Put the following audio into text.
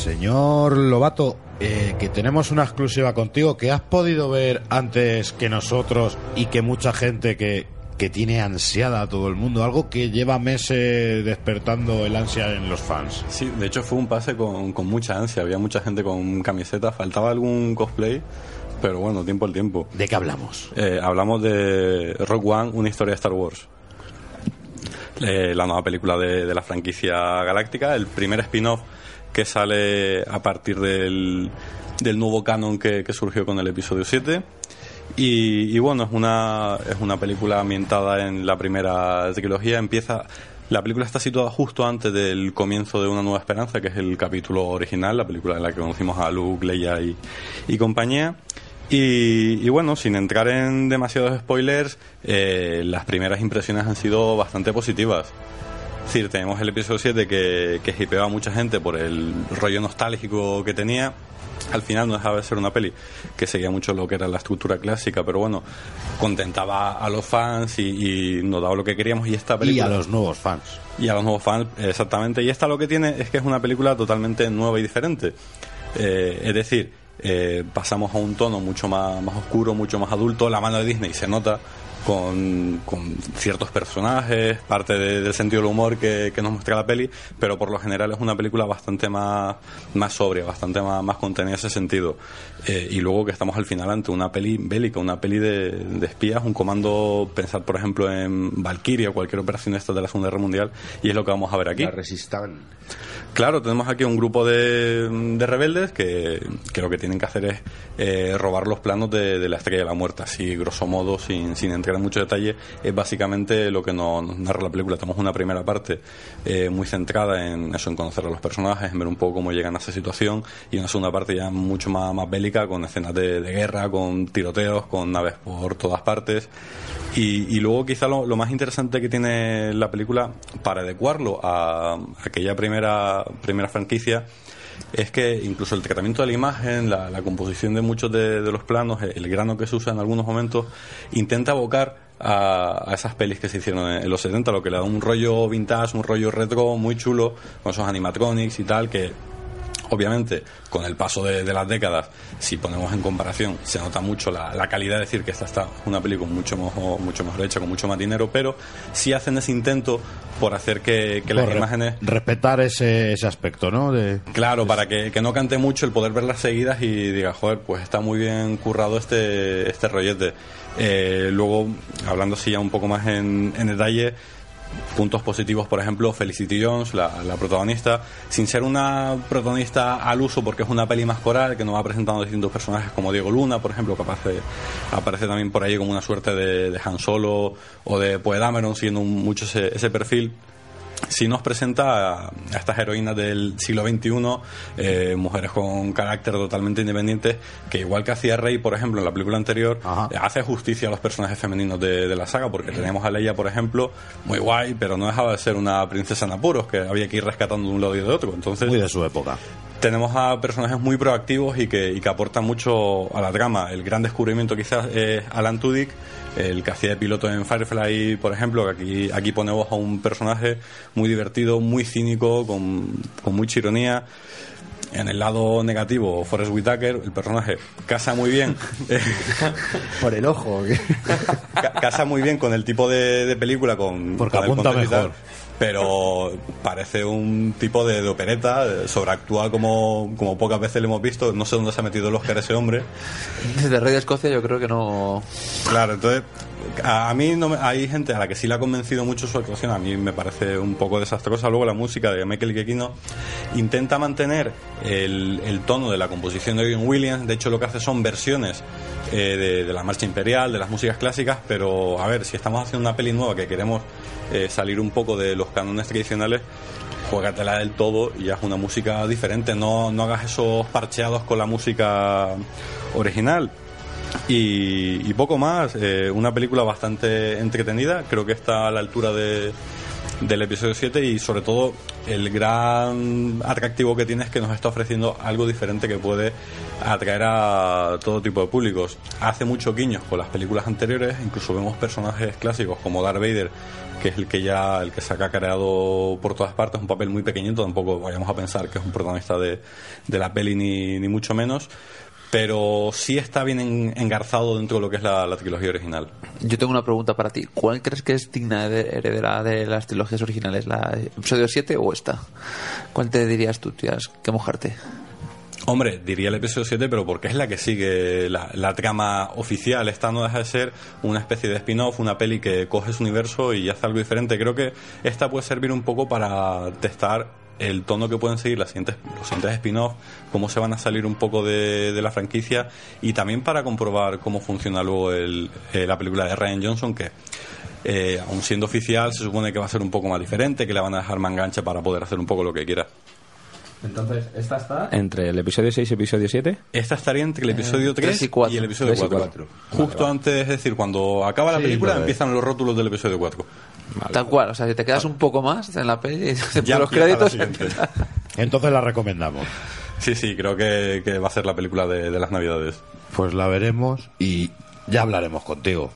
Señor Lobato, eh, que tenemos una exclusiva contigo que has podido ver antes que nosotros y que mucha gente que, que tiene ansiada a todo el mundo, algo que lleva meses despertando el ansia en los fans. Sí, de hecho fue un pase con, con mucha ansia, había mucha gente con camisetas, faltaba algún cosplay, pero bueno, tiempo al tiempo. ¿De qué hablamos? Eh, hablamos de Rock One, una historia de Star Wars. Eh, la nueva película de, de la franquicia galáctica, el primer spin-off que sale a partir del, del nuevo canon que, surgió con el episodio 7. Y, y bueno, es una, es una película ambientada en la primera trilogía. Empieza. La película está situada justo antes del comienzo de Una Nueva Esperanza, que es el capítulo original, la película en la que conocimos a Luke, Leia y, y compañía. Y, y bueno, sin entrar en demasiados spoilers, eh, las primeras impresiones han sido bastante positivas. Es decir, tenemos el episodio 7 que, que hipeaba a mucha gente por el rollo nostálgico que tenía. Al final no dejaba de ser una peli que seguía mucho lo que era la estructura clásica, pero bueno, contentaba a los fans y, y nos daba lo que queríamos. Y esta Y película. a los nuevos fans. Y a los nuevos fans, exactamente. Y esta lo que tiene es que es una película totalmente nueva y diferente. Eh, es decir, eh, pasamos a un tono mucho más, más oscuro, mucho más adulto. La mano de Disney se nota con, con ciertos personajes, parte de- del sentido del humor que, que nos muestra la peli, pero por lo general es una película bastante más, más sobria, bastante más, más contenida en ese sentido. Eh, y luego que estamos al final ante una peli bélica, una peli de, de espías, un comando, pensar por ejemplo en Valkyria o cualquier operación de estas de la Segunda Guerra Mundial, y es lo que vamos a ver aquí. La Resistán. Claro, tenemos aquí un grupo de, de rebeldes que, que lo que tienen que hacer es eh, robar los planos de, de la Estrella de la Muerte, así grosso modo, sin, sin entrar en mucho detalle, es básicamente lo que nos, nos narra la película. Tenemos una primera parte eh, muy centrada en eso, en conocer a los personajes, en ver un poco cómo llegan a esa situación, y una segunda parte ya mucho más, más bélica, con escenas de, guerra, con tiroteos, con naves por todas partes. Y, y luego quizá lo, lo más interesante que tiene la película para adecuarlo a aquella primera, primera franquicia es que incluso el tratamiento de la imagen, la, la composición de muchos de, de los planos, el grano que se usa en algunos momentos, intenta abocar a, esas pelis que se hicieron en, en los 70, lo que le da un rollo vintage, un rollo retro muy chulo, con esos animatronics y tal, que Obviamente, con el paso de, de las décadas, si ponemos en comparación, se nota mucho la, la calidad, es decir, que esta está una película mucho mejor, mucho mejor hecha, con mucho más dinero, pero sí hacen ese intento por hacer que, que las re- imágenes Respetar ese, ese aspecto, ¿no? De, Claro, para que, que no cante mucho el poder verlas seguidas y diga, joder, pues está muy bien currado este, este rollete. Eh, luego, hablando así ya un poco más en, en detalle, puntos positivos, por ejemplo, Felicity Jones, la, protagonista, sin ser una protagonista al uso porque es una peli más coral que nos va presentando distintos personajes como Diego Luna, por ejemplo, que aparece, aparece también por ahí como una suerte de, Han Solo o de Poe Dameron, siguiendo mucho ese, ese perfil sí nos presenta a, estas heroínas del siglo XXI, eh, mujeres con carácter totalmente independientes, que igual que hacía Rey, por ejemplo, en la película anterior, Ajá. eh, hace justicia a los personajes femeninos de, de la saga, porque tenemos a Leia, por ejemplo, muy guay, pero no dejaba de ser una princesa en apuros, que había que ir rescatando de un lado y de otro. Entonces, muy de su época. Tenemos a personajes muy proactivos y que, que aportan mucho a la trama. El gran descubrimiento quizás es Alan Tudyk, el que hacía de piloto en Firefly, por ejemplo, que aquí, aquí pone voz a un personaje muy divertido, muy cínico, con, con mucha ironía. En el lado negativo, Forrest Whitaker, el personaje casa muy bien. Por el ojo. Ca- casa muy bien con el tipo de, de película, con, Porque con el apunta tal, mejor. pero parece un tipo de, de opereta, eh, sobreactúa como, como pocas veces le hemos visto. No sé dónde se ha metido el Oscar ese hombre. Desde Rey de Escocia yo creo que no... Claro, entonces a, mí no me- hay gente a la que sí le ha convencido mucho su actuación, a mí me parece un poco desastrosa. Luego la música de Michael Giacchino intenta mantener el, tono de la composición de John Williams, de hecho lo que hace son versiones eh, de, de la marcha imperial, de las músicas clásicas, pero a ver, si estamos haciendo una peli nueva que queremos eh, salir un poco de los cánones tradicionales, juégatela del todo y haz una música diferente, no, no hagas esos parcheados con la música original. Y, y poco más, eh, una película bastante entretenida, creo que está a la altura de, del episodio 7 y sobre todo el gran atractivo que tiene es que nos está ofreciendo algo diferente que puede atraer a todo tipo de públicos. Hace mucho guiños con las películas anteriores, incluso vemos personajes clásicos como Darth Vader que es el que ya el que se ha cacareado por todas partes, un papel muy pequeñito, tampoco vayamos a pensar que es un protagonista de, de la peli ni, ni mucho menos, pero sí está bien en- engarzado dentro de lo que es la, la trilogía original. Yo tengo una pregunta para ti. ¿Cuál crees que es digna de heredera de las trilogías originales? ¿La episodio 7 o esta? ¿Cuál te dirías tú? Tienes que mojarte. Hombre, diría el episodio 7, pero porque es la que sigue la, la trama oficial. Esta no deja de ser una especie de spin-off, una peli que coge su universo y hace algo diferente. Creo que esta puede servir un poco para testar el tono que pueden seguir las siguientes, los siguientes spin-off, cómo se van a salir un poco de, de la franquicia y también para comprobar cómo funciona luego el- eh, la película de Ryan Johnson, que eh, aun siendo oficial se supone que va a ser un poco más diferente, que le van a dejar más enganche para poder hacer un poco lo que quiera. Entonces, esta está entre el episodio 6 y episodio 7. Esta estaría entre el episodio 3 tres y cuatro. el episodio Tres y 4. cuatro. Justo antes, es decir, cuando acaba la Sí, película, de- empiezan los rótulos del episodio 4. Tal cual, o sea, si te quedas un poco más en la peli, Ya los la créditos. Entonces la recomendamos. Sí, sí, creo que, que va a ser la película de, de las Navidades. Pues la veremos y ya hablaremos contigo.